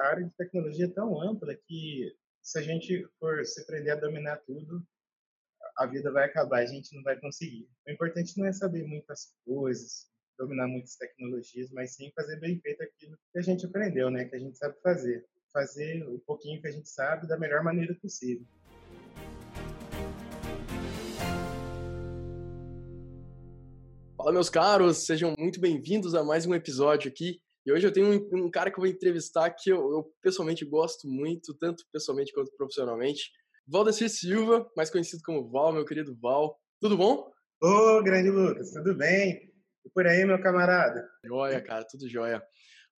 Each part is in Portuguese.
a área de tecnologia é tão ampla que se a gente for se prender a dominar tudo, a vida vai acabar, a gente não vai conseguir. O importante não é saber muitas coisas, dominar muitas tecnologias, mas sim fazer bem feito aquilo que a gente aprendeu, né? Que a gente sabe fazer. Fazer o pouquinho que a gente sabe da melhor maneira possível. Fala, meus caros, sejam muito bem-vindos a mais um episódio aqui. E hoje eu tenho um, um cara que eu vou entrevistar que eu, eu, pessoalmente gosto muito, tanto pessoalmente quanto profissionalmente. Valdecir Silva, mais conhecido como Val, meu querido Val. Tudo bom? Ô, grande Lucas, tudo bem? E por aí, meu camarada? Joia, cara, tudo joia.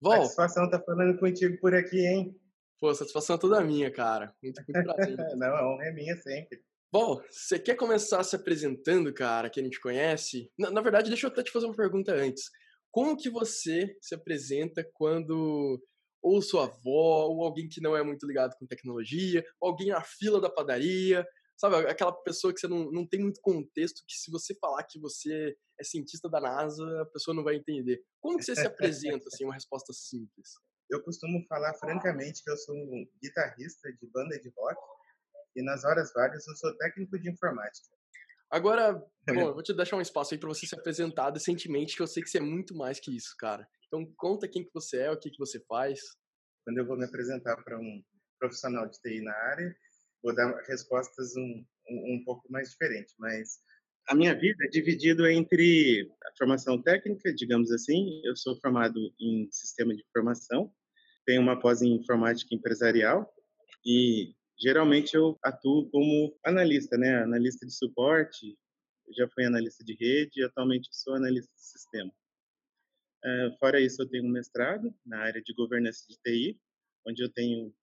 Val, satisfação tá falando contigo por aqui, hein? Pô, satisfação toda minha, cara. Muito, muito prazer. Não, a honra é minha sempre. Bom, você quer começar se apresentando, cara, que a gente conhece? Na, na, verdade, deixa eu até te fazer uma pergunta antes. Como que você se apresenta quando ou sua avó, ou alguém que não é muito ligado com tecnologia, ou alguém na fila da padaria, sabe? Aquela pessoa que você não, não tem muito contexto, que se você falar que você é cientista da NASA, a pessoa não vai entender. Como que você se apresenta, assim, uma resposta simples? Eu costumo falar francamente que eu sou um guitarrista de banda de rock, e nas horas vagas eu sou técnico de informática. Agora, bom, eu vou te deixar um espaço aí para você se apresentar decentemente, que eu sei que você é muito mais que isso, cara. Então conta quem que você é, o que que você faz. Quando eu vou me apresentar para um profissional de TI na área, vou dar respostas um, um, um pouco mais diferentes, mas a minha vida é dividida entre a formação técnica, digamos assim, eu sou formado em sistema de informação, tenho uma pós em informática empresarial e geralmente eu atuo como analista, né? Analista de suporte, já fui analista de rede e atualmente sou analista de sistema. Uh, fora isso, eu tenho um mestrado na área de governança de TI, onde eu tenho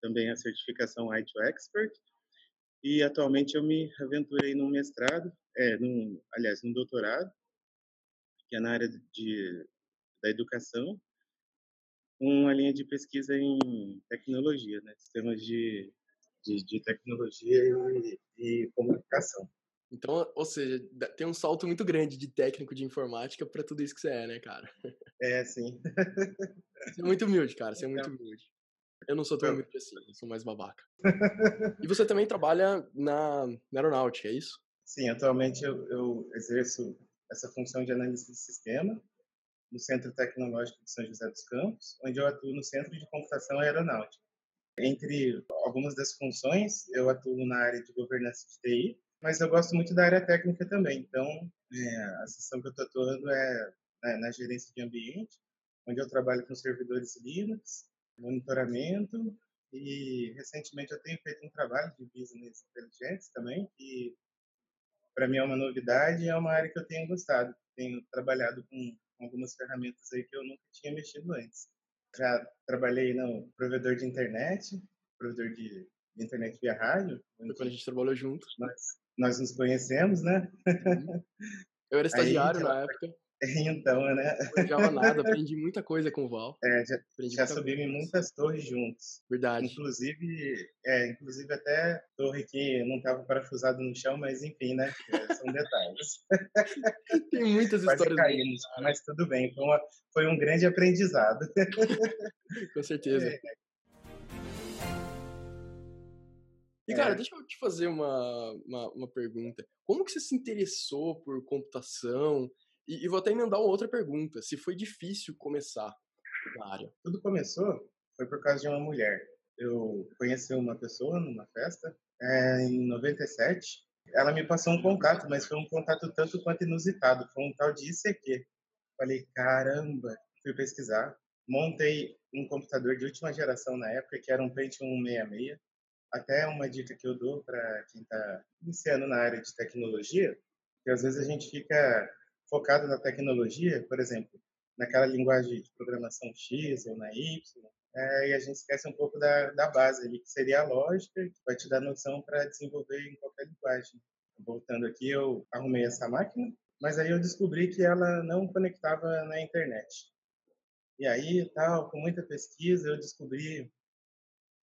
também a certificação I2 Expert. E atualmente eu me aventurei num mestrado, é, num, aliás, num doutorado, que é na área de, da educação, uma linha de pesquisa em tecnologia, né, sistemas de, de, de tecnologia e, e comunicação. Então, ou seja, tem um salto muito grande de técnico de informática para tudo isso que você é, né, cara? É, sim. Você é muito humilde, cara. Você é muito humilde. Eu não sou tão humilde assim, eu sou mais babaca. E você também trabalha na, na aeronáutica, é isso? Sim, atualmente eu, eu, exerço essa função de analista de sistema no Centro Tecnológico de São José dos Campos, onde eu atuo no Centro de Computação Aeronáutica. Entre algumas das funções, eu atuo na área de governança de TI, mas eu gosto muito da área técnica também. Então, é, a sessão que eu estou atuando é né, na gerência de ambiente, onde eu trabalho com servidores Linux, monitoramento e recentemente eu tenho feito um trabalho de business inteligentes também, que para mim é uma novidade e é uma área que eu tenho gostado. Tenho trabalhado com algumas ferramentas aí que eu nunca tinha mexido antes. Já trabalhei no provedor de internet, provedor de, de internet via rádio. Foi quando a gente trabalhou junto. Nós, nós nos conhecemos, né? Uhum. Eu era estagiário na época. Então, né? Não jogava nada, aprendi muita coisa com o Val. É, já, já subimos em muitas torres juntos. Verdade. Inclusive, é, inclusive até torre que não estava parafusada no chão, mas enfim, né? É, são detalhes. Tem muitas Quase histórias. Caímos, mas tudo bem, foi, uma, foi um grande aprendizado. com certeza. É. E, cara, é. deixa eu te fazer uma, uma, uma, pergunta. Como que você se interessou por computação? E, e, vou até emendar uma outra pergunta. Se foi difícil começar na área? Tudo começou foi por causa de uma mulher. Eu conheci uma pessoa numa festa é, em 97. Ela me passou um contato, mas foi um contato tanto quanto inusitado. Foi um tal de ICQ. Falei, caramba, fui pesquisar. Montei um computador de última geração na época, que era um Pentium 166 até uma dica que eu dou para quem está iniciando na área de tecnologia, que às vezes a gente fica focado na tecnologia, por exemplo, naquela linguagem de programação X ou na Y, é, e a gente esquece um pouco da, da base ali, que seria a lógica, que vai te dar noção para desenvolver em qualquer linguagem. Voltando aqui, eu arrumei essa máquina, mas aí eu descobri que ela não conectava na internet. E aí, tal, com muita pesquisa, eu descobri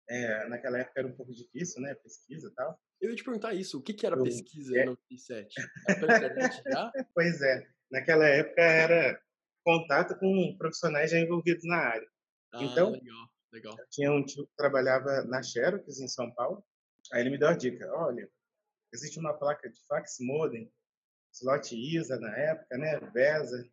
é, naquela época era um pouco difícil, né? Pesquisa e tal. Eu ia te perguntar isso, o que, que era eu, pesquisa é... em 97? Era pela internet já? pois é, naquela época era contato com profissionais já envolvidos na área. Ah, então, legal, Legal. Eu tinha um tio que trabalhava na Xerox, em São Paulo. Aí ele me deu a dica: olha, existe uma placa de fax modem, slot ISA na época, né? VESA.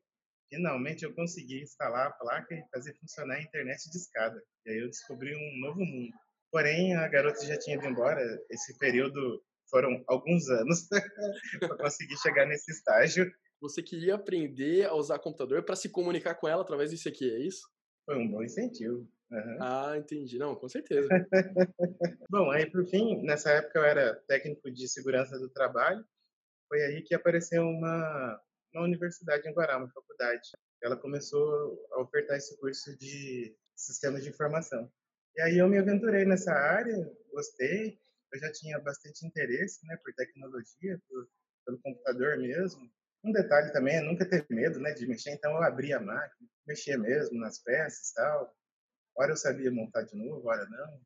Finalmente eu consegui instalar a placa e fazer funcionar a internet de escada. E aí eu descobri um novo mundo. Porém, a garota já tinha ido embora. Esse período foram alguns anos para conseguir chegar nesse estágio. Você queria aprender a usar computador para se comunicar com ela através disso aqui, é isso? Foi um bom incentivo. Uhum. Ah, entendi. Não, com certeza. Bom, aí por fim, nessa época eu era técnico de segurança do trabalho. Foi aí que apareceu uma, uma universidade em Guará, uma faculdade. Ela começou a ofertar esse curso de sistemas de informação. E aí eu me aventurei nessa área, gostei. Eu já tinha bastante interesse, né, por tecnologia, por, pelo computador mesmo. Um detalhe também é nunca ter medo, né, de mexer. Então eu abria a máquina, mexia mesmo nas peças, tal. Hora eu sabia montar de novo, hora não.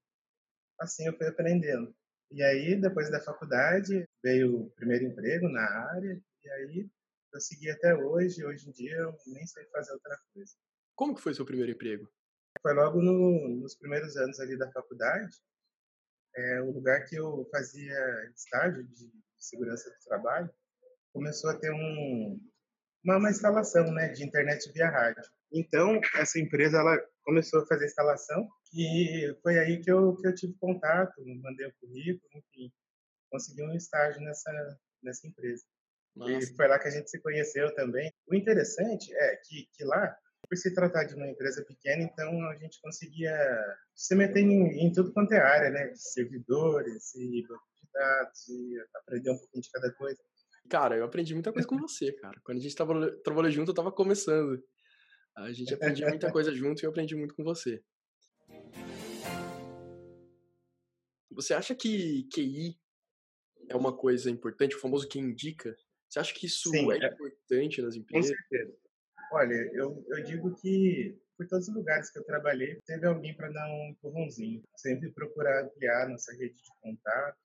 Assim eu fui aprendendo. E aí, depois da faculdade, veio o primeiro emprego na área, e aí eu segui até hoje. Hoje em dia eu nem sei fazer outra coisa. Como que foi seu primeiro emprego? Foi logo no, nos primeiros anos ali da faculdade. É, o lugar que eu fazia estágio de segurança do trabalho começou a ter um, uma, uma instalação né, de internet via rádio. Então, essa empresa ela começou a fazer instalação e foi aí que eu, que eu tive contato, mandei o currículo, enfim, consegui um estágio nessa, nessa empresa. Nossa. E foi lá que a gente se conheceu também. O interessante é que, que lá, por se tratar de uma empresa pequena, então a gente conseguia se meter em, em tudo quanto é área, né? De servidores e banco de dados e aprender um pouquinho de cada coisa. Cara, eu aprendi muita coisa com você, cara. Quando a gente tava, trabalhou junto, eu tava começando. A gente aprendia muita coisa junto e eu aprendi muito com você. Você acha que QI é uma coisa importante, o famoso que indica? Você acha que isso Sim, é, é importante nas empresas? Com certeza. Olha, eu, eu digo que por todos os lugares que eu trabalhei, teve alguém para dar um empurrãozinho. Sempre procurar ampliar nossa rede de contato.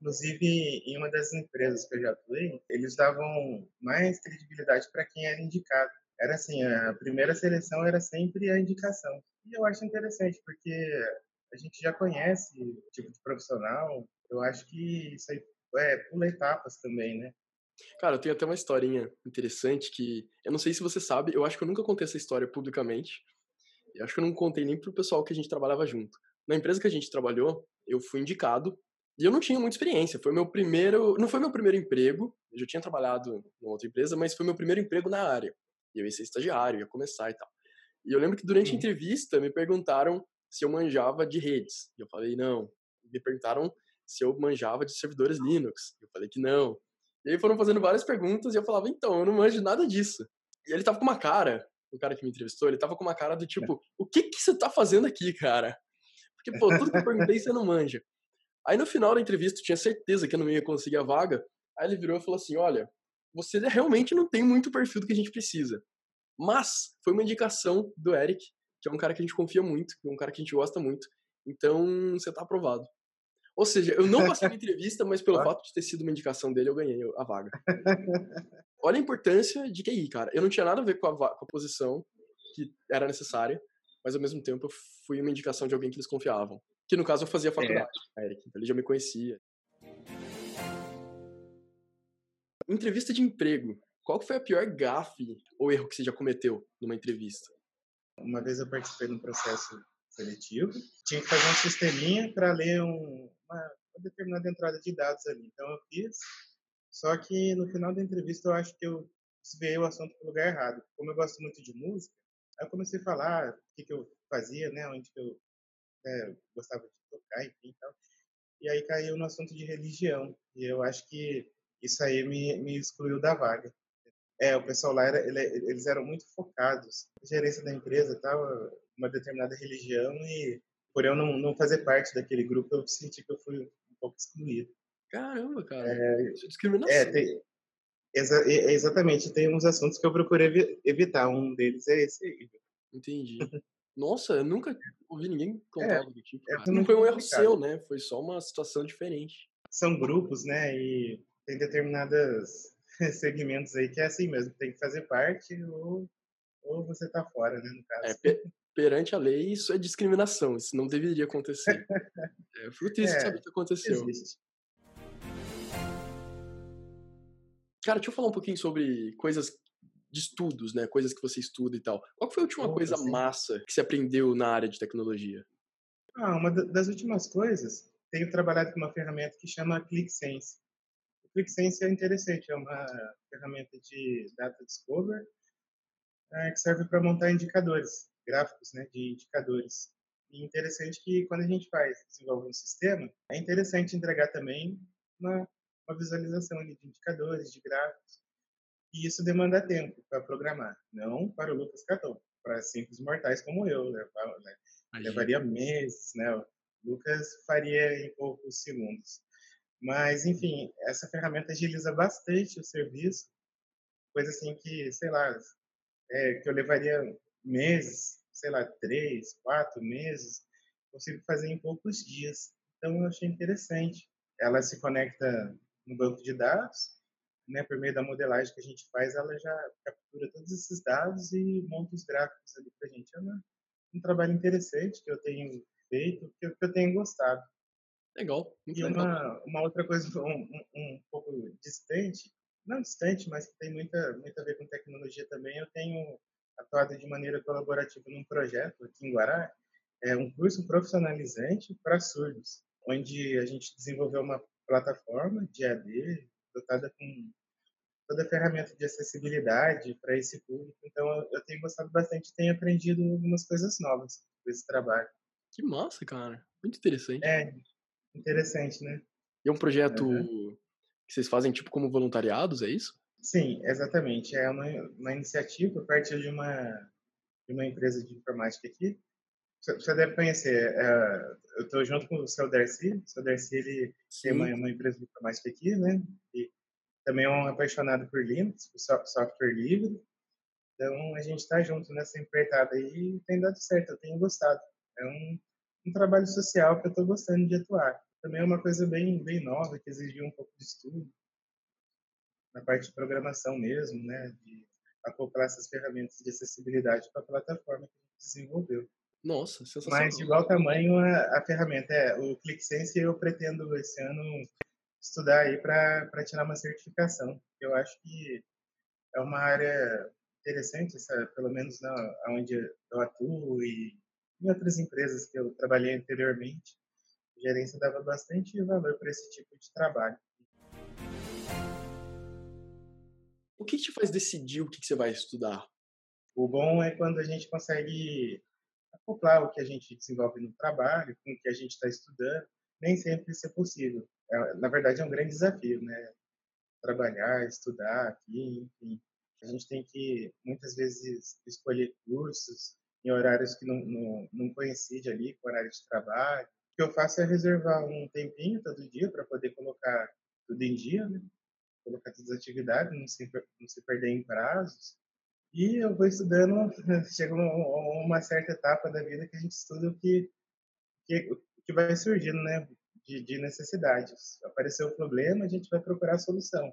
Inclusive, em uma das empresas que eu já atuei, eles davam mais credibilidade para quem era indicado era assim, a primeira seleção era sempre a indicação. E eu acho interessante, porque a gente já conhece o tipo de profissional, eu acho que isso aí é, pula etapas também, né? Cara, eu tenho até uma historinha interessante que eu não sei se você sabe, eu acho que eu nunca contei essa história publicamente. Eu acho que eu não contei nem pro pessoal que a gente trabalhava junto. Na empresa que a gente trabalhou, eu fui indicado e eu não tinha muita experiência. Foi meu primeiro, não foi meu primeiro emprego. Eu já tinha trabalhado em outra empresa, mas foi meu primeiro emprego na área. E eu ia ser estagiário, ia começar e tal. E eu lembro que durante a entrevista me perguntaram se eu manjava de redes. E eu falei, não. Me perguntaram se eu manjava de servidores Linux. Eu falei que não. E aí foram fazendo várias perguntas e eu falava, então, eu não manjo nada disso. E ele tava com uma cara, o cara que me entrevistou, ele tava com uma cara do tipo, o que que você tá fazendo aqui, cara? Porque, pô, tudo que eu perguntei você não manja. Aí no final da entrevista eu tinha certeza que eu não ia conseguir a vaga. Aí ele virou e falou assim, olha, você realmente não tem muito perfil do que a gente precisa. Mas foi uma indicação do Eric, que é um cara que a gente confia muito, que é um cara que a gente gosta muito. Então, você tá aprovado. Ou seja, eu não passei a entrevista, mas pelo fato de ter sido uma indicação dele, eu ganhei a vaga. Olha a importância de QI, cara. Eu não tinha nada a ver com a, com a posição que era necessária, mas ao mesmo tempo eu fui uma indicação de alguém que eles confiavam. Que no caso eu fazia faculdade, é. Eric, então ele já me conhecia. Entrevista de emprego. Qual foi a pior gafe ou erro que você já cometeu numa entrevista? Uma vez eu participei de um processo seletivo, tinha que fazer um sisteminha para ler um, uma, determinada entrada de dados ali. Então eu fiz, só que no final da entrevista eu acho que eu desviei o assunto para o lugar errado. Como eu gosto muito de música, aí eu comecei a falar o que, que eu fazia, né, onde que eu é, gostava de tocar, enfim, tal. E aí caiu no assunto de religião. E eu acho que isso aí me, me excluiu da vaga. É, o pessoal lá, era, ele, eles eram muito focados. A gerência da empresa estava uma determinada religião e por eu não, não fazer parte daquele grupo, eu senti que eu fui um pouco excluído. Caramba, cara. É, Isso é discriminação. É, tem, exa, exatamente. Tem uns assuntos que eu procurei evitar. Um deles é esse aí. Entendi. Nossa, eu nunca ouvi ninguém contar é, do tipo. É, não foi um erro seu, né? Foi só uma situação diferente. São grupos, né? E tem determinados segmentos aí que é assim mesmo, tem que fazer parte ou, ou você tá fora, né, no caso. É, perante a lei, isso é discriminação, isso não deveria acontecer. é, fico triste é, saber o que aconteceu. Existe. Cara, deixa eu falar um pouquinho sobre coisas de estudos, né? Coisas que você estuda e tal. Qual foi a última coisa massa que você aprendeu na área de tecnologia? Ah, uma das últimas coisas, tenho trabalhado com uma ferramenta que chama ClickSense. O ClickSense é interessante, é uma ferramenta de data discover é, que serve para montar indicadores, gráficos né, de indicadores. E interessante que quando a gente faz, desenvolve um sistema, é interessante entregar também uma, uma visualização de indicadores, de gráficos. E isso demanda tempo para programar, não para o Lucas Caton, para simples mortais como eu. Né? Levaria meses, né? O Lucas faria em poucos segundos. Mas, enfim, essa ferramenta agiliza bastante o serviço, coisa assim que, sei lá, é, que eu levaria meses, sei lá, três, quatro meses, consigo fazer em poucos dias. Então, eu achei interessante. Ela se conecta no banco de dados, né, por meio da modelagem que a gente faz, ela já captura todos esses dados e monta os gráficos ali para a gente. É uma, um trabalho interessante que eu tenho feito, que eu, que eu tenho gostado. Legal. e legal. Uma, uma outra coisa um, um, um pouco distante não distante, mas que tem muita, muito a ver com tecnologia também, eu tenho atuado de maneira colaborativa num projeto aqui em Guará, é um curso profissionalizante para surdos, onde a gente desenvolveu uma plataforma de AD dotada com toda a ferramenta de acessibilidade para esse público. Então, eu tenho gostado bastante, tenho aprendido algumas coisas novas com esse trabalho. Que massa, cara. Muito interessante. É, interessante, né? E é um projeto uhum que vocês fazem tipo como voluntariados, é isso? Sim, exatamente. É uma, uma iniciativa a partir de uma, de uma empresa de informática aqui. Você deve conhecer. É, eu estou junto com o seu Darcy. O seu Darcy ele tem uma, uma, empresa de informática aqui, né? E também é um apaixonado por Linux, por software livre. Então a gente está junto nessa empreitada aí e tem dado certo. Eu tenho gostado. É um, um trabalho social que eu estou gostando de atuar também é uma coisa bem, bem nova, que exigiu um pouco de estudo, na parte de programação mesmo, né, de acoplar essas ferramentas de acessibilidade para a plataforma que a gente desenvolveu. Nossa, sensacional. Mas de igual tamanho a, a ferramenta é o ClickSense eu pretendo esse ano estudar aí para tirar uma certificação. Eu acho que é uma área interessante, essa, pelo menos na, onde eu atuo e em outras empresas que eu trabalhei anteriormente a gerência dava bastante valor para esse tipo de trabalho. O que te faz decidir o que você vai estudar? O bom é quando a gente consegue acoplar o que a gente desenvolve no trabalho com o que a gente está estudando. Nem sempre isso é possível. É, na verdade, é um grande desafio, né? Trabalhar, estudar aqui, enfim. A gente tem que, muitas vezes, escolher cursos em horários que não, não, não coincide ali com o horário de trabalho que eu faço é reservar um tempinho todo dia para poder colocar tudo em dia, né? Colocar todas as atividades, não se, não se perder em prazos. E eu vou estudando, chega uma certa etapa da vida que a gente estuda o que, que, que vai surgindo, né? De, de necessidades. Apareceu o problema, a gente vai procurar a solução.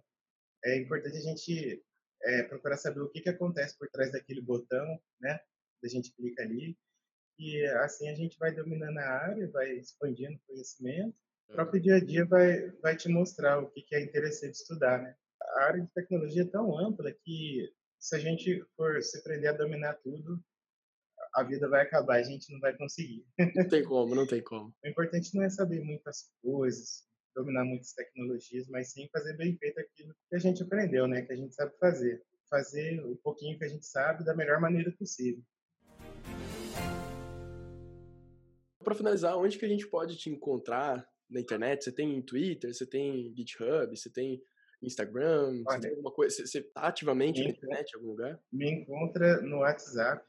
É importante a gente é, procurar saber o que, que acontece por trás daquele botão, né? A gente clica ali e assim a gente vai dominando a área, vai expandindo o conhecimento. O próprio dia a dia vai, vai te mostrar o que, que é interessante estudar, né? A área de tecnologia é tão ampla que se a gente for se aprender a dominar tudo, a vida vai acabar, a gente não vai conseguir. Não tem como, não tem como. O importante não é saber muitas coisas, dominar muitas tecnologias, mas sim fazer bem feito aquilo que a gente aprendeu, né? Que a gente sabe fazer. Fazer o pouquinho que a gente sabe da melhor maneira possível. para finalizar, onde que a gente pode te encontrar na internet? Você tem Twitter, você tem GitHub, você tem Instagram, Olha, você tem alguma coisa? Você está ativamente na internet em algum lugar? Me encontra no WhatsApp,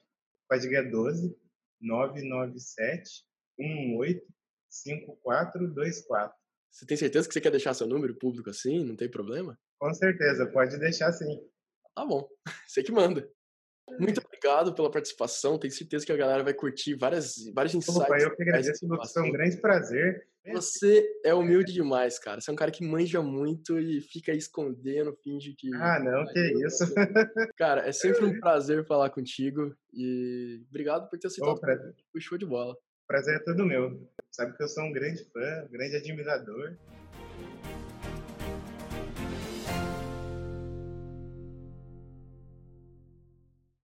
código 12 997 18 5424. Você tem certeza que você quer deixar seu número público assim? Não tem problema? Com certeza, pode deixar sim. Tá bom, você que manda. Muito obrigado pela participação. Tenho certeza que a galera vai curtir várias, vários insights. Opa, eu que agradeço, Lucas. Foi um grande prazer. Você é humilde demais, cara. Você é um cara que manja muito e fica escondendo, finge que. Ah, não, que isso. Cara, é sempre um prazer falar contigo e obrigado por ter aceitado o show de bola. Prazer é todo meu. Sabe que eu sou um grande fã, um grande admirador.